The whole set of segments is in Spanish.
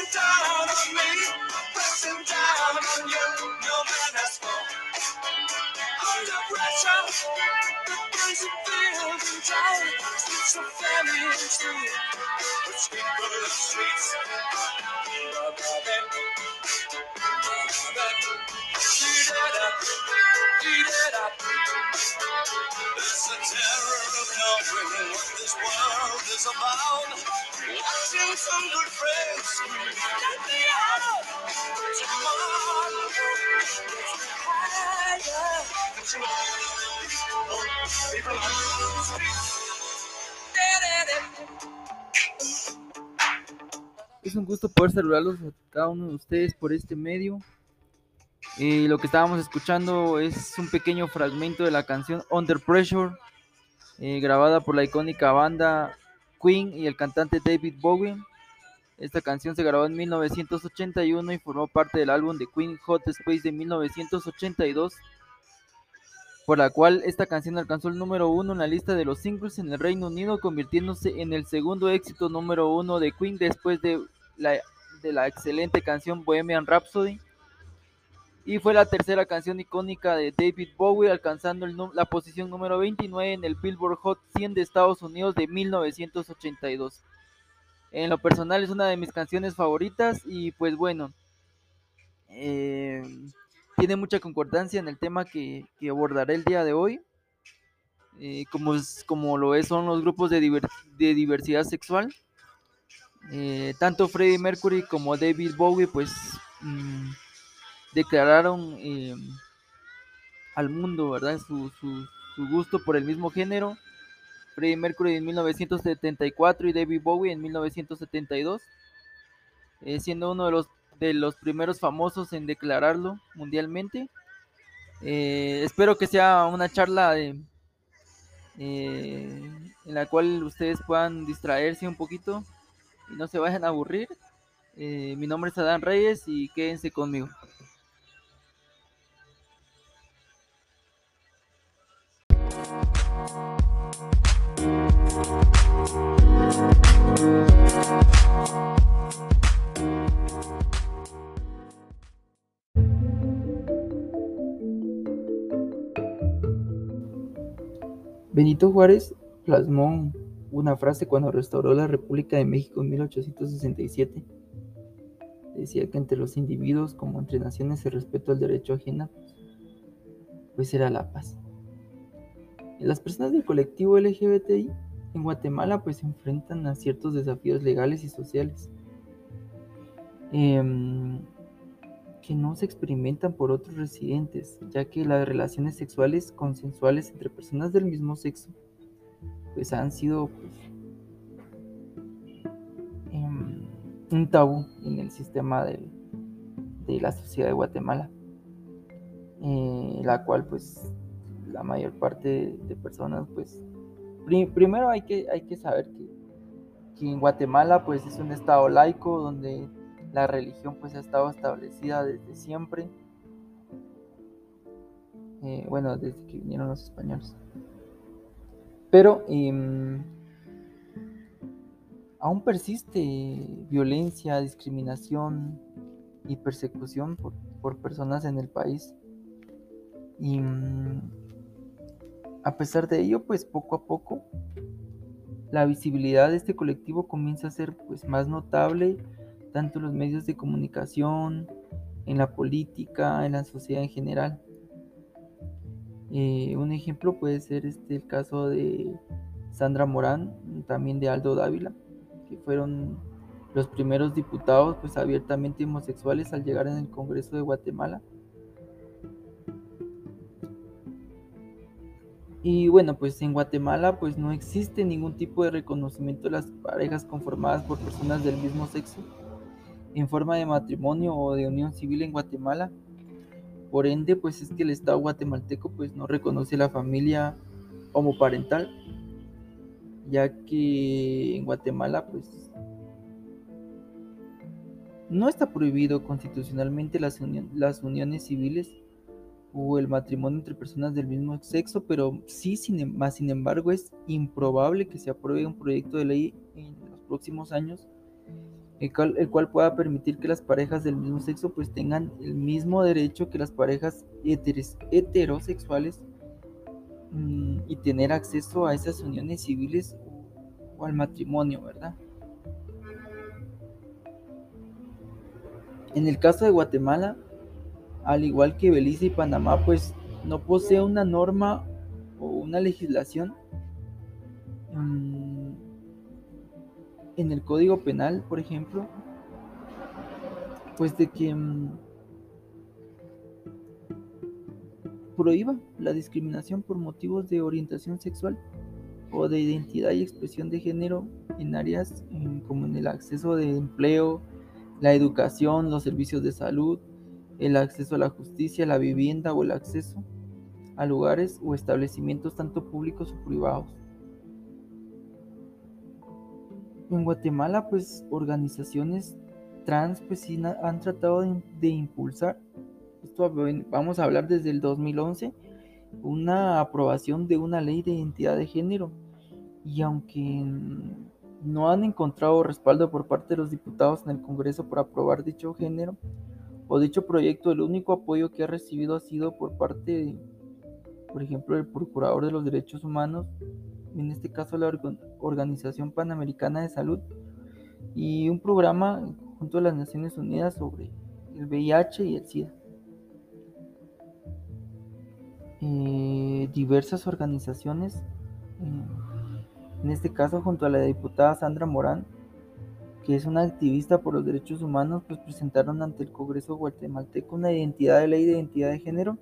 Pushing down on me, pressing down on you. No man has more. Under pressure, the things you feel and down. Streets of family and true. Which people in the streets. Eat it up, eat it up. It's a terror Es un gusto poder saludarlos a cada uno de ustedes por este medio. Eh, lo que estábamos escuchando es un pequeño fragmento de la canción Under Pressure, eh, grabada por la icónica banda Queen y el cantante David Bowie. Esta canción se grabó en 1981 y formó parte del álbum de Queen Hot Space de 1982, por la cual esta canción alcanzó el número uno en la lista de los singles en el Reino Unido, convirtiéndose en el segundo éxito número uno de Queen después de la, de la excelente canción Bohemian Rhapsody y fue la tercera canción icónica de David Bowie, alcanzando la posición número 29 en el Billboard Hot 100 de Estados Unidos de 1982. En lo personal es una de mis canciones favoritas y pues bueno, eh, tiene mucha concordancia en el tema que, abordaré el día de hoy. Eh, como, como lo es, son los grupos de, de diversidad sexual. Eh, tanto Freddie Mercury como David Bowie pues... Mm, declararon eh, al mundo, ¿verdad? Su, su, gusto por el mismo género. Freddie Mercury en 1974 y David Bowie en 1972, eh, siendo uno de los, de los primeros famosos en declararlo mundialmente. Eh, espero que sea una charla en la cual ustedes puedan distraerse un poquito y no se vayan a aburrir. mi nombre es Adán Reyes y quédense conmigo. Benito Juárez plasmó una frase cuando restauró la República de México en 1867. Decía que entre los individuos como entre naciones el respeto al derecho ajeno pues era la paz. Las personas del colectivo LGBTI en Guatemala pues se enfrentan a ciertos desafíos legales y sociales em, que no se experimentan por otros residentes, ya que las relaciones sexuales consensuales entre personas del mismo sexo pues han sido pues, em, un tabú en el sistema de la sociedad de Guatemala, eh, la cual pues la mayor parte de personas pues primero hay que, hay que saber que, en Guatemala pues es un estado laico donde la religión pues ha estado establecida desde siempre. Eh, bueno, desde que vinieron los españoles. Pero em, aún persiste violencia, discriminación y persecución por, por personas en el país. Y mm, a pesar de ello, pues poco a poco la visibilidad de este colectivo comienza a ser pues más notable tanto en los medios de comunicación, en la política, en la sociedad en general. Eh, un ejemplo puede ser este el caso de Sandra Morán, también de Aldo Dávila, que fueron los primeros diputados pues abiertamente homosexuales al llegar en el Congreso de Guatemala Y bueno, pues en Guatemala pues no existe ningún tipo de reconocimiento de las parejas conformadas por personas del mismo sexo en forma de matrimonio o de unión civil en Guatemala. Por ende, pues es que el Estado guatemalteco pues no reconoce la familia homoparental, ya que en Guatemala pues no está prohibido constitucionalmente las, las uniones civiles o el matrimonio entre personas del mismo sexo, pero sí, sin, más sin embargo, es improbable que se apruebe un proyecto de ley en los próximos años, el cual, pueda permitir que las parejas del mismo sexo pues tengan el mismo derecho que las parejas heterosexuales mm, y tener acceso a esas uniones civiles o al matrimonio, ¿verdad? En el caso de Guatemala, al igual que Belice y Panamá, pues no posee una norma o una legislación mm, en el Código Penal, por ejemplo, pues de que mm, prohíba la discriminación por motivos de orientación sexual o de identidad y expresión de género en áreas como en el acceso de empleo, la educación, los servicios de salud, el acceso a la justicia, la vivienda o el acceso a lugares o establecimientos tanto públicos o privados. En Guatemala, pues organizaciones trans pues, han tratado de, impulsar, esto vamos a hablar desde el 2011, una aprobación de una ley de identidad de género. Y aunque no han encontrado respaldo por parte de los diputados en el Congreso por aprobar dicho género, o dicho proyecto, el único apoyo que ha recibido ha sido por parte, por ejemplo, del Procurador de los Derechos Humanos, en este caso la Organización Panamericana de Salud, y un programa junto a las Naciones Unidas sobre el VIH y el SIDA. Eh, diversas organizaciones, eh, en este caso junto a la diputada Sandra Morán, que es una activista por los derechos humanos, pues presentaron ante el Congreso guatemalteco una identidad de ley de identidad de género,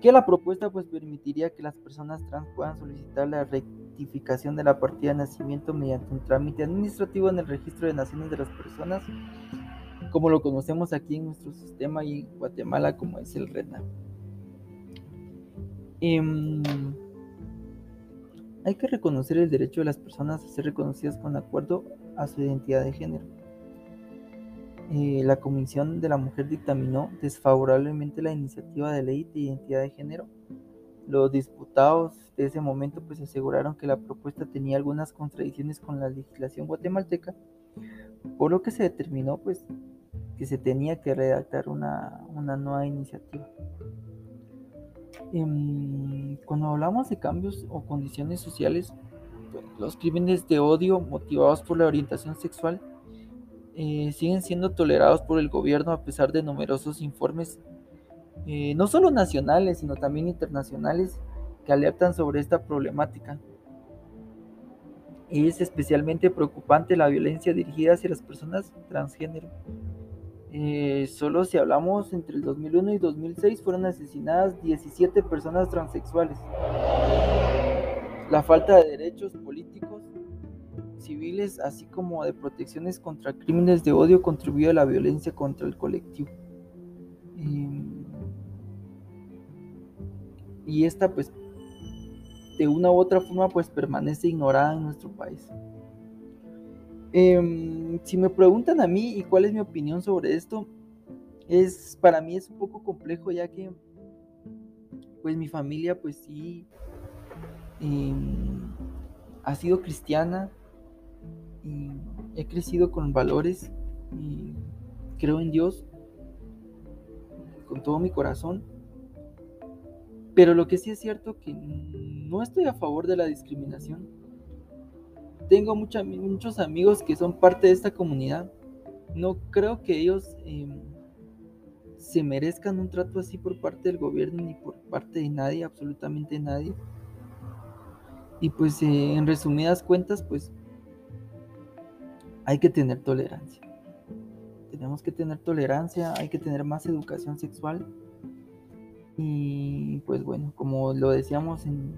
que la propuesta pues permitiría que las personas trans puedan solicitar la rectificación de la partida de nacimiento mediante un trámite administrativo en el registro de naciones de las personas, como lo conocemos aquí en nuestro sistema y en Guatemala como es el RENA. Em, hay que reconocer el derecho de las personas a ser reconocidas con acuerdo a su identidad de género. Eh, la Comisión de la Mujer dictaminó desfavorablemente la iniciativa de ley de identidad de género. Los diputados de ese momento pues aseguraron que la propuesta tenía algunas contradicciones con la legislación guatemalteca, por lo que se determinó pues que se tenía que redactar una, una nueva iniciativa. Em, cuando hablamos de cambios o condiciones sociales, los crímenes de odio motivados por la orientación sexual eh, siguen siendo tolerados por el gobierno a pesar de numerosos informes, eh, no solo nacionales, sino también internacionales, que alertan sobre esta problemática. Es especialmente preocupante la violencia dirigida hacia las personas transgénero. Eh, solo si hablamos entre el 2001 y 2006 fueron asesinadas 17 personas transexuales. La falta de derechos políticos, civiles, así como de protecciones contra crímenes de odio contribuyó a la violencia contra el colectivo. Em, y esta pues de una u otra forma pues permanece ignorada en nuestro país. Em, si me preguntan a mí y cuál es mi opinión sobre esto, es para mí es un poco complejo ya que pues mi familia pues sí ha sido cristiana y he crecido con valores y creo en Dios con todo mi corazón. Pero lo que sí es cierto que no estoy a favor de la discriminación tengo muchos amigos que son parte de esta comunidad. No creo que ellos em, se merezcan un trato así por parte del gobierno ni por parte de nadie, absolutamente nadie. Y pues eh, en resumidas cuentas, pues hay que tener tolerancia. Tenemos que tener tolerancia, hay que tener más educación sexual. Y pues bueno, como lo decíamos en,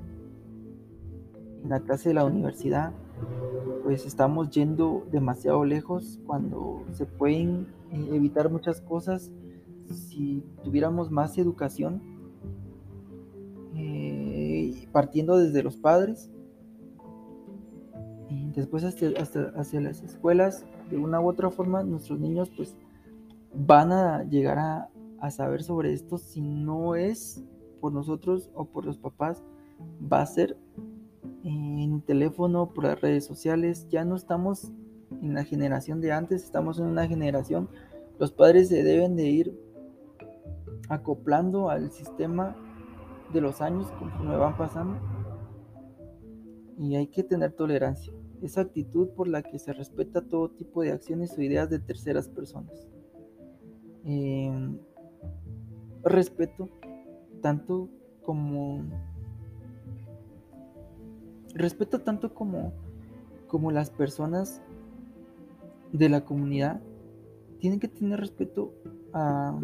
la clase de la universidad, pues estamos yendo demasiado lejos cuando se pueden eh, evitar muchas cosas si tuviéramos más educación, eh, partiendo desde los padres y después hasta, hacia las escuelas, de una u otra forma nuestros niños pues van a llegar a, a saber sobre esto si no es por nosotros o por los papás, va a ser en teléfono, por las redes sociales. Ya no estamos en la generación de antes, estamos en una generación. Los padres se deben de ir acoplando al sistema de los años conforme van pasando. Y hay que tener tolerancia. Esa actitud por la que se respeta todo tipo de acciones o ideas de terceras personas. Em, respeto tanto como respeto tanto como como las personas de la comunidad tienen que tener respeto a,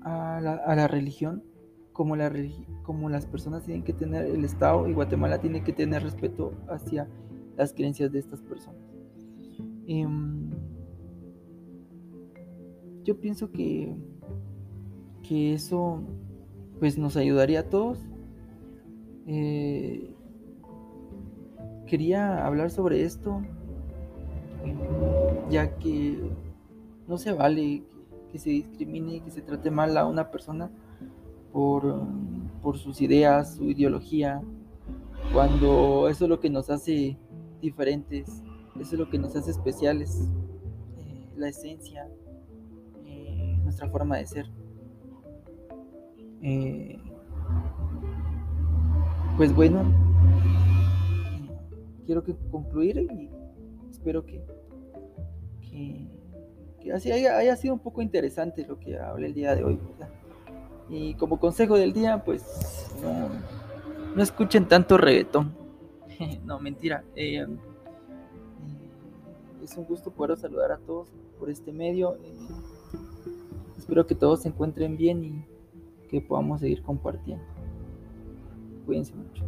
a, la, religión como, la, como las personas tienen que tener el Estado y Guatemala tiene que tener respeto hacia las creencias de estas personas. Em, yo pienso que, que eso pues nos ayudaría a todos. Eh, quería hablar sobre esto, ya que no se vale que, se discrimine, que se trate mal a una persona por, por sus ideas, su ideología, cuando eso es lo que nos hace diferentes, eso es lo que nos hace especiales, eh, la esencia, nuestra forma de ser. Eh, pues bueno, quiero que concluir y espero que, que, así haya, sido un poco interesante lo que hablé el día de hoy. Y como consejo del día, pues no, escuchen tanto reggaetón. no, mentira. Eh, eh, es un gusto poder saludar a todos por este medio. Espero que todos se encuentren bien y que podamos seguir compartiendo. Cuídense mucho.